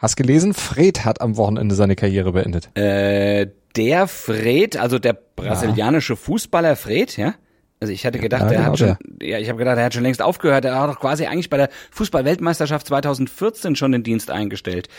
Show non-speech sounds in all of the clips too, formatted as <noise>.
Hast gelesen, Fred hat am Wochenende seine Karriere beendet. Äh, der Fred, also der brasilianische Fußballer Fred, ja? Also ich hatte gedacht, Ja, genau hat schon, ja, ich habe gedacht, er hat schon längst aufgehört. Er hat doch quasi eigentlich bei der Fußballweltmeisterschaft 2014 schon den Dienst eingestellt.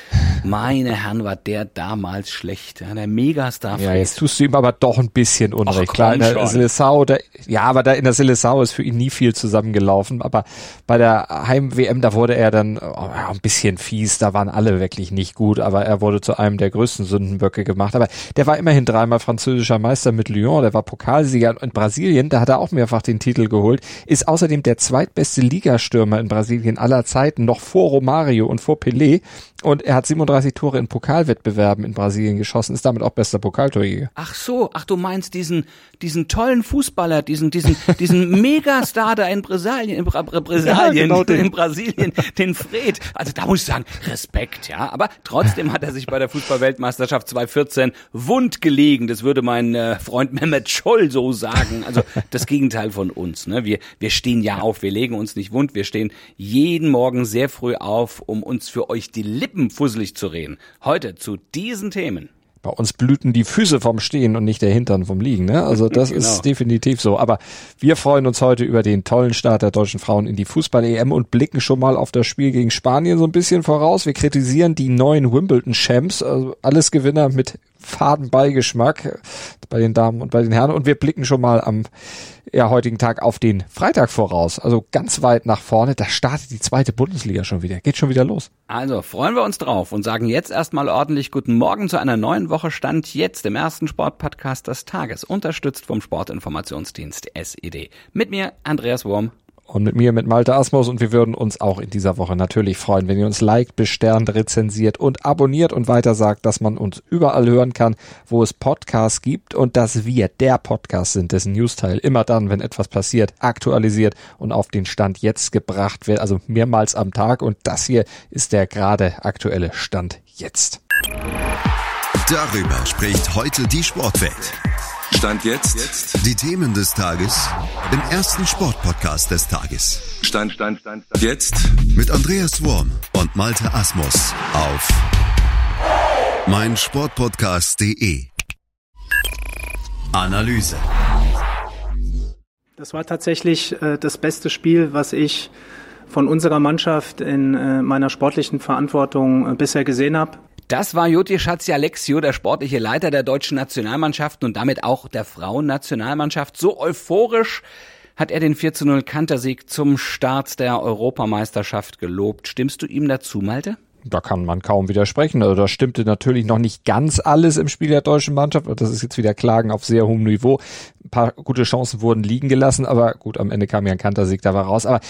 Meine Herren, war der damals schlecht. Ja, der Megastar. Ja, jetzt tust du ihm aber doch ein bisschen Unrecht. Ach, Klar, in der da, ja, aber da in der Seleção ist für ihn nie viel zusammengelaufen. Aber bei der Heim-WM, da wurde er dann oh, ein bisschen fies. Da waren alle wirklich nicht gut. Aber er wurde zu einem der größten Sündenböcke gemacht. Aber der war immerhin dreimal französischer Meister mit Lyon. Der war Pokalsieger in Brasilien. Da hat er auch mehrfach den Titel geholt. Ist außerdem der zweitbeste Ligastürmer in Brasilien aller Zeiten. Noch vor Romario und vor Pelé. Und er hat 37 Tore in Pokalwettbewerben in Brasilien geschossen. Ist damit auch bester Pokaltorjäger. Ach so, ach du meinst diesen diesen tollen Fußballer, diesen diesen diesen <laughs> Megastar da in Brasilien, in Bra Bra Brasilien, Ja, genau den. in Brasilien, den Fred. Also da muss ich sagen, Respekt, ja. Aber trotzdem hat er sich bei der Fußballweltmeisterschaft 2014 wund gelegen. Das würde mein äh, Freund Mehmet Scholl so sagen. Also das Gegenteil von uns. Ne? Wir wir stehen ja auf, wir legen uns nicht wund, wir stehen jeden Morgen sehr früh auf, um uns für euch die Lippen fusselig zu reden. Heute zu diesen Themen. Bei uns blüten die Füße vom Stehen und nicht der Hintern vom Liegen. Ne? Also das Genau. ist definitiv so. Aber wir freuen uns heute über den tollen Start der deutschen Frauen in die Fußball-EM und blicken schon mal auf das Spiel gegen Spanien so ein bisschen voraus. Wir kritisieren die neuen Wimbledon-Champs, also alles Gewinner mit faden Beigeschmack bei den Damen und bei den Herren. Und wir blicken schon mal am ja, heutigen Tag auf den Freitag voraus. Also ganz weit nach vorne. Da startet die zweite Bundesliga schon wieder. Geht schon wieder los. Also freuen wir uns drauf und sagen jetzt erstmal ordentlich guten Morgen zu einer neuen Woche Stand jetzt im ersten Sportpodcast des Tages, unterstützt vom Sportinformationsdienst SED. Mit mir Andreas Wurm. Und mit mir, mit Malte Asmus. Und wir würden uns auch in dieser Woche natürlich freuen, wenn ihr uns liked, besternt, rezensiert und abonniert und weiter sagt, dass man uns überall hören kann, wo es Podcasts gibt und dass wir der Podcast sind, dessen Newsteil immer dann, wenn etwas passiert, aktualisiert und auf den Stand jetzt gebracht wird, also mehrmals am Tag. Und das hier ist der gerade aktuelle Stand jetzt. Darüber spricht heute die Sportwelt. Stand jetzt. Die Themen des Tages im ersten Sportpodcast des Tages. Stand, Stand, Stand, Stand. Jetzt. Mit Andreas Worm und Malte Asmus auf meinsportpodcast.de. Analyse. Das war tatsächlich äh, das beste Spiel, was ich von unserer Mannschaft in äh, meiner sportlichen Verantwortung äh, bisher gesehen habe. Das war Joti Schatzi-Alexio, der sportliche Leiter der deutschen Nationalmannschaft und damit auch der Frauennationalmannschaft. So euphorisch hat er den 4 zu 0 Kantersieg zum Start der Europameisterschaft gelobt. Stimmst du ihm dazu, Malte? Da kann man kaum widersprechen. Also da stimmte natürlich noch nicht ganz alles im Spiel der deutschen Mannschaft. Das ist jetzt wieder Klagen auf sehr hohem Niveau. Ein paar gute Chancen wurden liegen gelassen, aber gut, am Ende kam ja ein Kantersieg dabei raus. Aber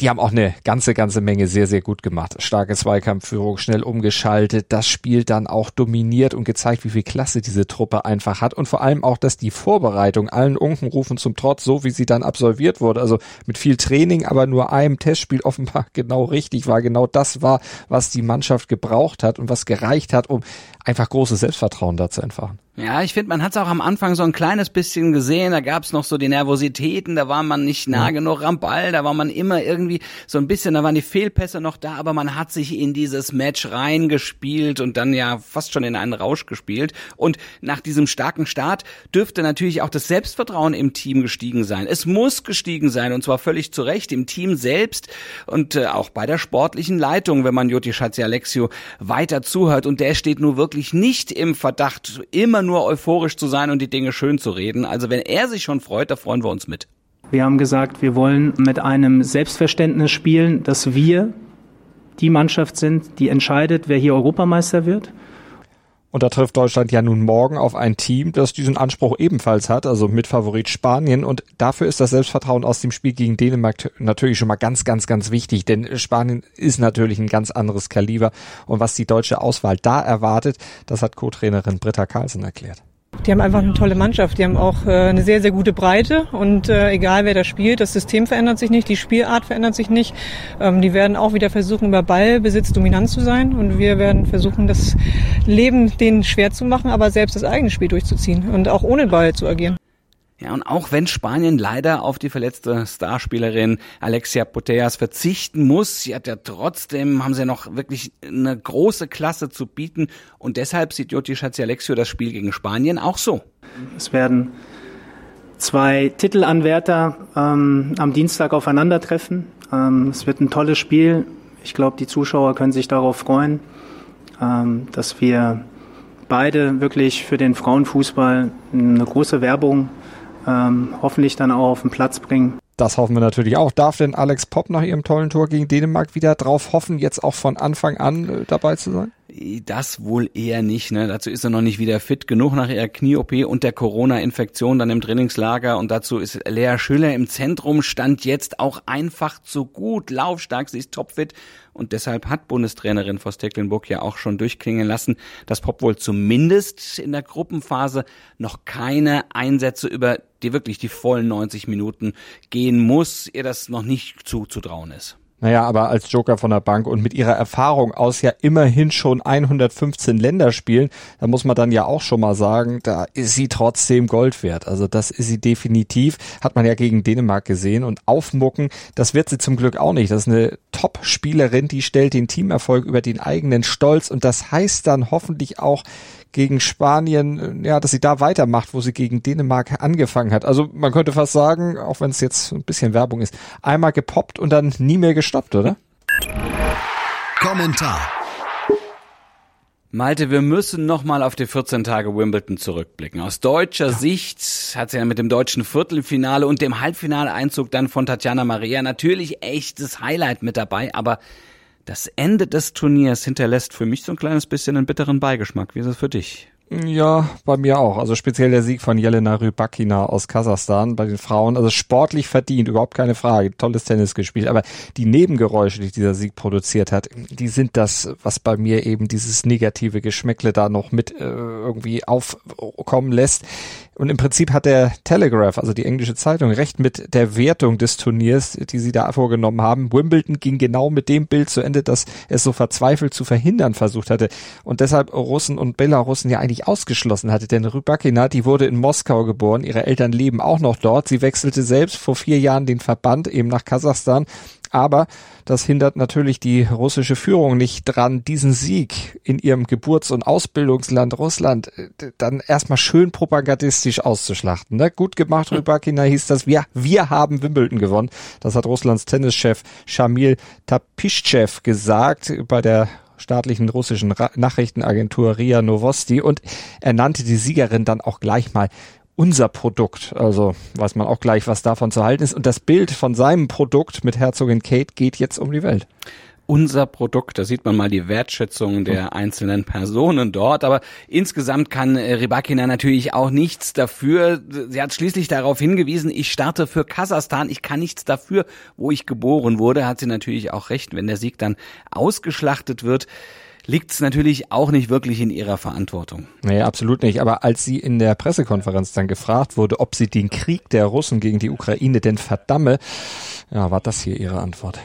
die haben auch eine ganze, ganze Menge sehr, sehr gut gemacht. Starke Zweikampfführung, schnell umgeschaltet, das Spiel dann auch dominiert und gezeigt, wie viel Klasse diese Truppe einfach hat und vor allem auch, dass die Vorbereitung allen Unkenrufen zum Trotz, so wie sie dann absolviert wurde, also mit viel Training, aber nur einem Testspiel <laughs> offenbar genau richtig war, genau das war, was die Mannschaft gebraucht hat und was gereicht hat, um einfach großes Selbstvertrauen da zu entfachen. Ja, ich finde, man hat es auch am Anfang so ein kleines bisschen gesehen. Da gab es noch so die Nervositäten, da war man nicht nah genug am Ball, da war man immer irgendwie so ein bisschen, da waren die Fehlpässe noch da, aber man hat sich in dieses Match reingespielt und dann ja fast schon in einen Rausch gespielt. Und nach diesem starken Start dürfte natürlich auch das Selbstvertrauen im Team gestiegen sein. Es muss gestiegen sein und zwar völlig zu Recht im Team selbst und äh, auch bei der sportlichen Leitung, wenn man Joti Schatzi Alexio weiter zuhört. Und der steht nur wirklich nicht im Verdacht, immer nur euphorisch zu sein und die Dinge schön zu reden. Also wenn er sich schon freut, da freuen wir uns mit. Wir haben gesagt, wir wollen mit einem Selbstverständnis spielen, dass wir die Mannschaft sind, die entscheidet, wer hier Europameister wird. Und da trifft Deutschland ja nun morgen auf ein Team, das diesen Anspruch ebenfalls hat, also mit Favorit Spanien. Und dafür ist das Selbstvertrauen aus dem Spiel gegen Dänemark natürlich schon mal ganz, ganz, ganz wichtig. Denn Spanien ist natürlich ein ganz anderes Kaliber. Und was die deutsche Auswahl da erwartet, das hat Co-Trainerin Britta Carlsen erklärt. Die haben einfach eine tolle Mannschaft. Die haben auch äh, eine sehr, sehr gute Breite und äh, egal wer da spielt, das System verändert sich nicht, die Spielart verändert sich nicht. Ähm, die werden auch wieder versuchen, über Ballbesitz dominant zu sein und wir werden versuchen, das Leben denen schwer zu machen, aber selbst das eigene Spiel durchzuziehen und auch ohne Ball zu agieren. Ja, und auch wenn Spanien leider auf die verletzte Starspielerin Alexia Putellas verzichten muss, sie hat ja trotzdem, haben sie noch wirklich eine große Klasse zu bieten und deshalb sieht Joti Schatzi-Alexio das Spiel gegen Spanien auch so. Es werden zwei Titelanwärter ähm, am Dienstag aufeinandertreffen. Ähm, es wird ein tolles Spiel. Ich glaube, die Zuschauer können sich darauf freuen, ähm, dass wir beide wirklich für den Frauenfußball eine große Werbung ähm, hoffentlich dann auch auf den Platz bringen. Das hoffen wir natürlich auch. Darf denn Alex Popp nach ihrem tollen Tor gegen Dänemark wieder drauf hoffen, jetzt auch von Anfang an äh, dabei zu sein? Das wohl eher nicht. Ne? Dazu ist er noch nicht wieder fit genug nach ihrer Knie-OP und der Corona-Infektion dann im Trainingslager. Und dazu ist Lea Schüller im Zentrum, stand jetzt auch einfach zu gut, laufstark, sie ist topfit. Und deshalb hat Bundestrainerin Vos Tecklenburg ja auch schon durchklingen lassen, dass Pop wohl zumindest in der Gruppenphase noch keine Einsätze über die wirklich die vollen 90 Minuten gehen muss, ihr das noch nicht zuzutrauen ist. Naja, aber als Joker von der Bank und mit ihrer Erfahrung aus ja immerhin schon 115 Länderspielen, da muss man dann ja auch schon mal sagen, da ist sie trotzdem Gold wert. Also das ist sie definitiv. Hat man ja gegen Dänemark gesehen und aufmucken, das wird sie zum Glück auch nicht. Das ist eine Top-Spielerin, die stellt den Teamerfolg über den eigenen Stolz und das heißt dann hoffentlich auch, gegen Spanien, ja, dass sie da weitermacht, wo sie gegen Dänemark angefangen hat. Also man könnte fast sagen, auch wenn es jetzt ein bisschen Werbung ist, einmal gepoppt und dann nie mehr gestoppt, oder? Kommentar. Malte, wir müssen nochmal auf die 14 Tage Wimbledon zurückblicken. Aus deutscher Sicht hat sie ja mit dem deutschen Viertelfinale und dem Halbfinaleinzug dann von Tatjana Maria natürlich echtes Highlight mit dabei, aber das Ende des Turniers hinterlässt für mich so ein kleines bisschen einen bitteren Beigeschmack. Wie ist es für dich? Ja, bei mir auch. Also speziell der Sieg von Jelena Rybakina aus Kasachstan bei den Frauen. Also sportlich verdient, überhaupt keine Frage. Tolles Tennis gespielt. Aber die Nebengeräusche, die dieser Sieg produziert hat, die sind das, was bei mir eben dieses negative Geschmäckle da noch mit äh, irgendwie aufkommen lässt. Und im Prinzip hat der Telegraph, also die englische Zeitung, recht mit der Wertung des Turniers, die sie da vorgenommen haben. Wimbledon ging genau mit dem Bild zu Ende, dass es so verzweifelt zu verhindern versucht hatte und deshalb Russen und Belarussen ja eigentlich ausgeschlossen hatte. Denn Rybakina, die wurde in Moskau geboren, ihre Eltern leben auch noch dort. Sie wechselte selbst vor vier Jahren den Verband eben nach Kasachstan aber das hindert natürlich die russische Führung nicht dran, diesen Sieg in ihrem Geburts- und Ausbildungsland Russland äh, dann erstmal schön propagandistisch auszuschlachten. Ne? Gut gemacht, Rybakina hieß das. Wir, wir haben Wimbledon gewonnen. Das hat Russlands Tennischef Shamil Tapischev gesagt bei der staatlichen russischen Nachrichtenagentur RIA Novosti und er nannte die Siegerin dann auch gleich mal unser Produkt. Also weiß man auch gleich, was davon zu halten ist. Und das Bild von seinem Produkt mit Herzogin Kate geht jetzt um die Welt unser Produkt. Da sieht man mal die Wertschätzung der einzelnen Personen dort. Aber insgesamt kann äh, Rybakina natürlich auch nichts dafür. Sie hat schließlich darauf hingewiesen, ich starte für Kasachstan. Ich kann nichts dafür, wo ich geboren wurde. Hat sie natürlich auch recht, wenn der Sieg dann ausgeschlachtet wird liegt es natürlich auch nicht wirklich in ihrer Verantwortung. Nee, absolut nicht. Aber als sie in der Pressekonferenz dann gefragt wurde, ob sie den Krieg der Russen gegen die Ukraine denn verdamme, ja, war das hier ihre Antwort.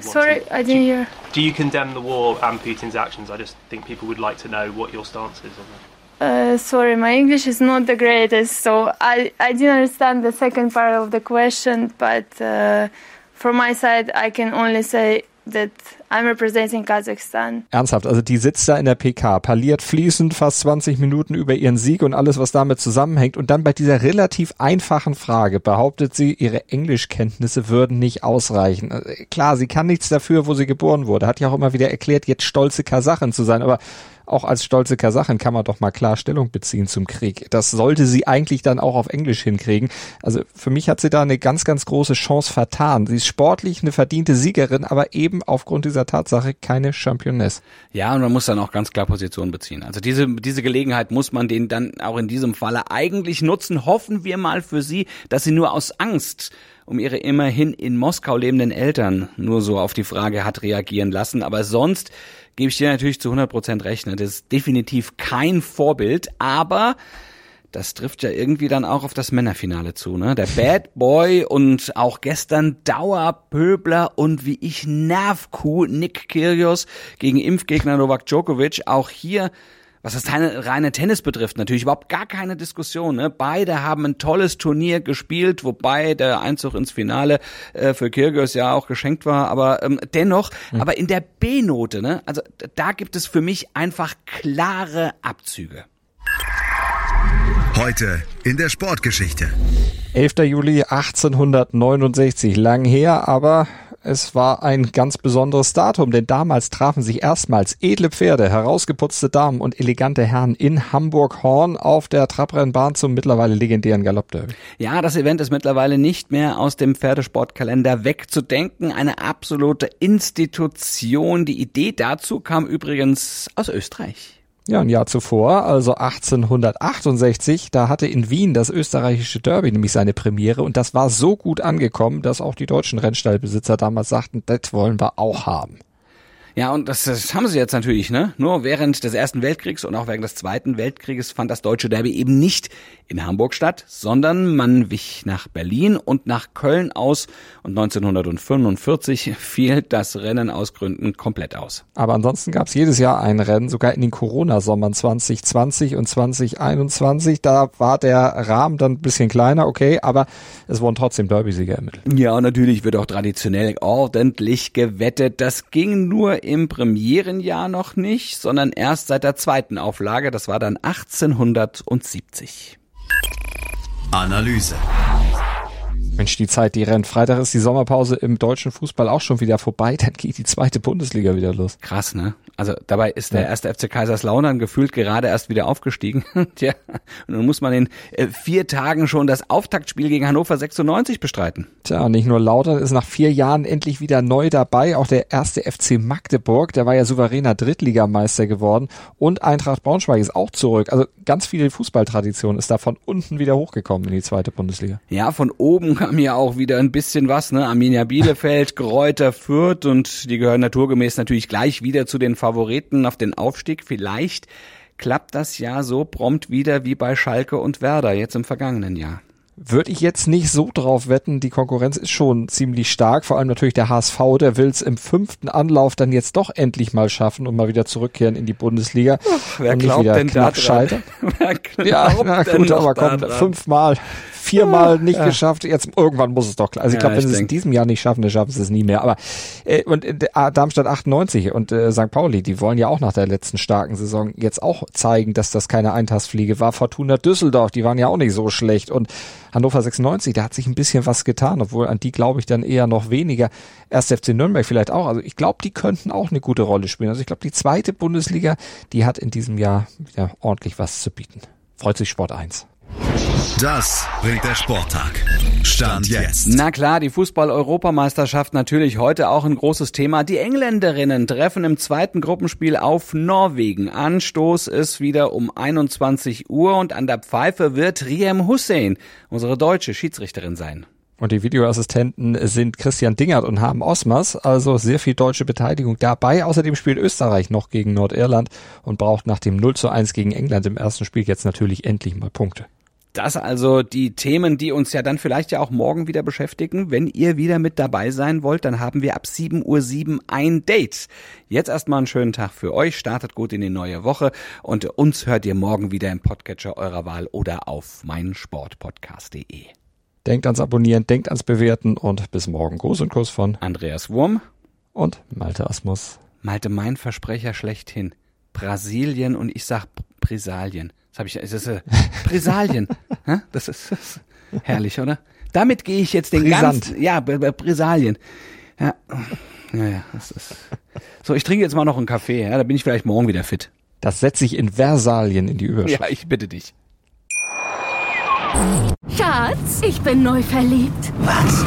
Sorry, I didn't hear. Do you condemn the war and Putin's actions? I just think people would like to know what your stance is on that. Uh, sorry, my English is not the greatest, so I, I didn't understand the second part of the question, but uh, from my side, I can only say that I'm representing Kazakhstan. Ernsthaft, also die sitzt da in der PK, parliert fließend fast 20 Minuten über ihren Sieg und alles, was damit zusammenhängt. Und dann bei dieser relativ einfachen Frage behauptet sie, ihre Englischkenntnisse würden nicht ausreichen. Also klar, sie kann nichts dafür, wo sie geboren wurde. Hat ja auch immer wieder erklärt, jetzt stolze Kasachin zu sein. Aber auch als stolze Kasachin kann man doch mal klar Stellung beziehen zum Krieg. Das sollte sie eigentlich dann auch auf Englisch hinkriegen. Also für mich hat sie da eine ganz, ganz große Chance vertan. Sie ist sportlich eine verdiente Siegerin, aber eben aufgrund dieser Tatsache keine Championess. Ja, und man muss dann auch ganz klar Position beziehen. Also diese, diese Gelegenheit muss man den dann auch in diesem Falle eigentlich nutzen. Hoffen wir mal für sie, dass sie nur aus Angst um ihre immerhin in Moskau lebenden Eltern nur so auf die Frage hat reagieren lassen. Aber sonst gebe ich dir natürlich zu 100 Prozent recht. Ne? Das ist definitiv kein Vorbild, aber das trifft ja irgendwie dann auch auf das Männerfinale zu, ne? Der Bad Boy und auch gestern Dauerpöbler und wie ich Nervkuh Nick Kyrgios gegen Impfgegner Novak Djokovic. Auch hier was das reine, reine Tennis betrifft, natürlich überhaupt gar keine Diskussion. Ne? Beide haben ein tolles Turnier gespielt, wobei der Einzug ins Finale äh, für Kyrgios ja auch geschenkt war. Aber ähm, dennoch, mhm. aber in der B-Note, ne? also da gibt es für mich einfach klare Abzüge. Heute in der Sportgeschichte. 11. Juli 1869, lang her, aber es war ein ganz besonderes Datum, denn damals trafen sich erstmals edle Pferde, herausgeputzte Damen und elegante Herren in Hamburg-Horn auf der Trabrennbahn zum mittlerweile legendären Galoppderby. Ja, das Event ist mittlerweile nicht mehr aus dem Pferdesportkalender wegzudenken. Eine absolute Institution. Die Idee dazu kam übrigens aus Österreich. Ja, ein Jahr zuvor, also 1868, da hatte in Wien das österreichische Derby nämlich seine Premiere und das war so gut angekommen, dass auch die deutschen Rennstallbesitzer damals sagten, das wollen wir auch haben. Ja, und das, das haben sie jetzt natürlich, ne? Nur während des Ersten Weltkriegs und auch während des Zweiten Weltkrieges fand das deutsche Derby eben nicht in Hamburg statt, sondern man wich nach Berlin und nach Köln aus und 1945 fiel das Rennen aus Gründen komplett aus. Aber ansonsten gab es jedes Jahr ein Rennen, sogar in den Corona-Sommern 2020 und 2021. Da war der Rahmen dann ein bisschen kleiner, okay, aber es wurden trotzdem Derby-Sieger ermittelt. Ja, natürlich wird auch traditionell ordentlich gewettet. Das ging nur im Premierenjahr noch nicht, sondern erst seit der zweiten Auflage, das war dann 1870. Analyse. Mensch, die Zeit, die rennt. Freitag ist die Sommerpause im deutschen Fußball auch schon wieder vorbei. Dann geht die zweite Bundesliga wieder los. Krass, ne? Also dabei ist der ja. erste FC Kaiserslautern gefühlt gerade erst wieder aufgestiegen. <laughs> Tja, und dann muss man in äh, vier Tagen schon das Auftaktspiel gegen Hannover 96 bestreiten. Tja, nicht nur Lautern ist nach vier Jahren endlich wieder neu dabei. Auch der erste FC Magdeburg, der war ja souveräner Drittligameister geworden. Und Eintracht Braunschweig ist auch zurück. Also ganz viele Fußballtradition ist da von unten wieder hochgekommen in die zweite Bundesliga. Ja, von oben kam ja auch wieder ein bisschen was, ne? Arminia Bielefeld, <laughs> Gräuter Fürth und die gehören naturgemäß natürlich gleich wieder zu den Favoriten auf den Aufstieg. Vielleicht klappt das ja so prompt wieder wie bei Schalke und Werder jetzt im vergangenen Jahr würde ich jetzt nicht so drauf wetten. Die Konkurrenz ist schon ziemlich stark. Vor allem natürlich der HSV, der will es im fünften Anlauf dann jetzt doch endlich mal schaffen und mal wieder zurückkehren in die Bundesliga. Ach, wer glaubt denn da dran? <laughs> wer ja, na gut, aber komm, fünfmal viermal nicht ja. geschafft. Jetzt irgendwann muss es doch klar. Also ich ja, glaube, wenn sie es in diesem Jahr nicht schaffen, dann schaffen sie es nie mehr. Aber äh, und äh, Darmstadt 98 und äh, St. Pauli, die wollen ja auch nach der letzten starken Saison jetzt auch zeigen, dass das keine Eintastfliege war. Fortuna Düsseldorf, die waren ja auch nicht so schlecht und Hannover 96, da hat sich ein bisschen was getan, obwohl an die glaube ich dann eher noch weniger. Erst FC Nürnberg vielleicht auch. Also ich glaube, die könnten auch eine gute Rolle spielen. Also ich glaube, die zweite Bundesliga, die hat in diesem Jahr wieder ordentlich was zu bieten. Freut sich Sport 1. Das bringt der Sporttag. Stand jetzt. Na klar, die Fußball-Europameisterschaft natürlich heute auch ein großes Thema. Die Engländerinnen treffen im zweiten Gruppenspiel auf Norwegen. Anstoß ist wieder um 21 Uhr und an der Pfeife wird Riem Hussein, unsere deutsche Schiedsrichterin sein. Und die Videoassistenten sind Christian Dingert und Haben Osmers, also sehr viel deutsche Beteiligung dabei. Außerdem spielt Österreich noch gegen Nordirland und braucht nach dem 0 zu 1 gegen England im ersten Spiel jetzt natürlich endlich mal Punkte. Das also die Themen, die uns ja dann vielleicht ja auch morgen wieder beschäftigen. Wenn ihr wieder mit dabei sein wollt, dann haben wir ab 7.07 Uhr ein Date. Jetzt erstmal einen schönen Tag für euch, startet gut in die neue Woche und uns hört ihr morgen wieder im Podcatcher eurer Wahl oder auf meinsportpodcast.de. Denkt ans Abonnieren, denkt ans Bewerten und bis morgen. Gruß und Kuss von Andreas Wurm und Malte Asmus. Malte, mein Versprecher schlechthin. Brasilien und ich sag Brisalien. Das habe ich, das ist äh, Brisalien. <laughs> das, ist, das ist herrlich, oder? Damit gehe ich jetzt den Brisant. ganzen, ja, Brisalien. Ja, ja, ja, das ist. So, ich trinke jetzt mal noch einen Kaffee, ja, da bin ich vielleicht morgen wieder fit. Das setze ich in Versalien in die Überschrift. Ja, ich bitte dich. Schatz, ich bin neu verliebt. Was?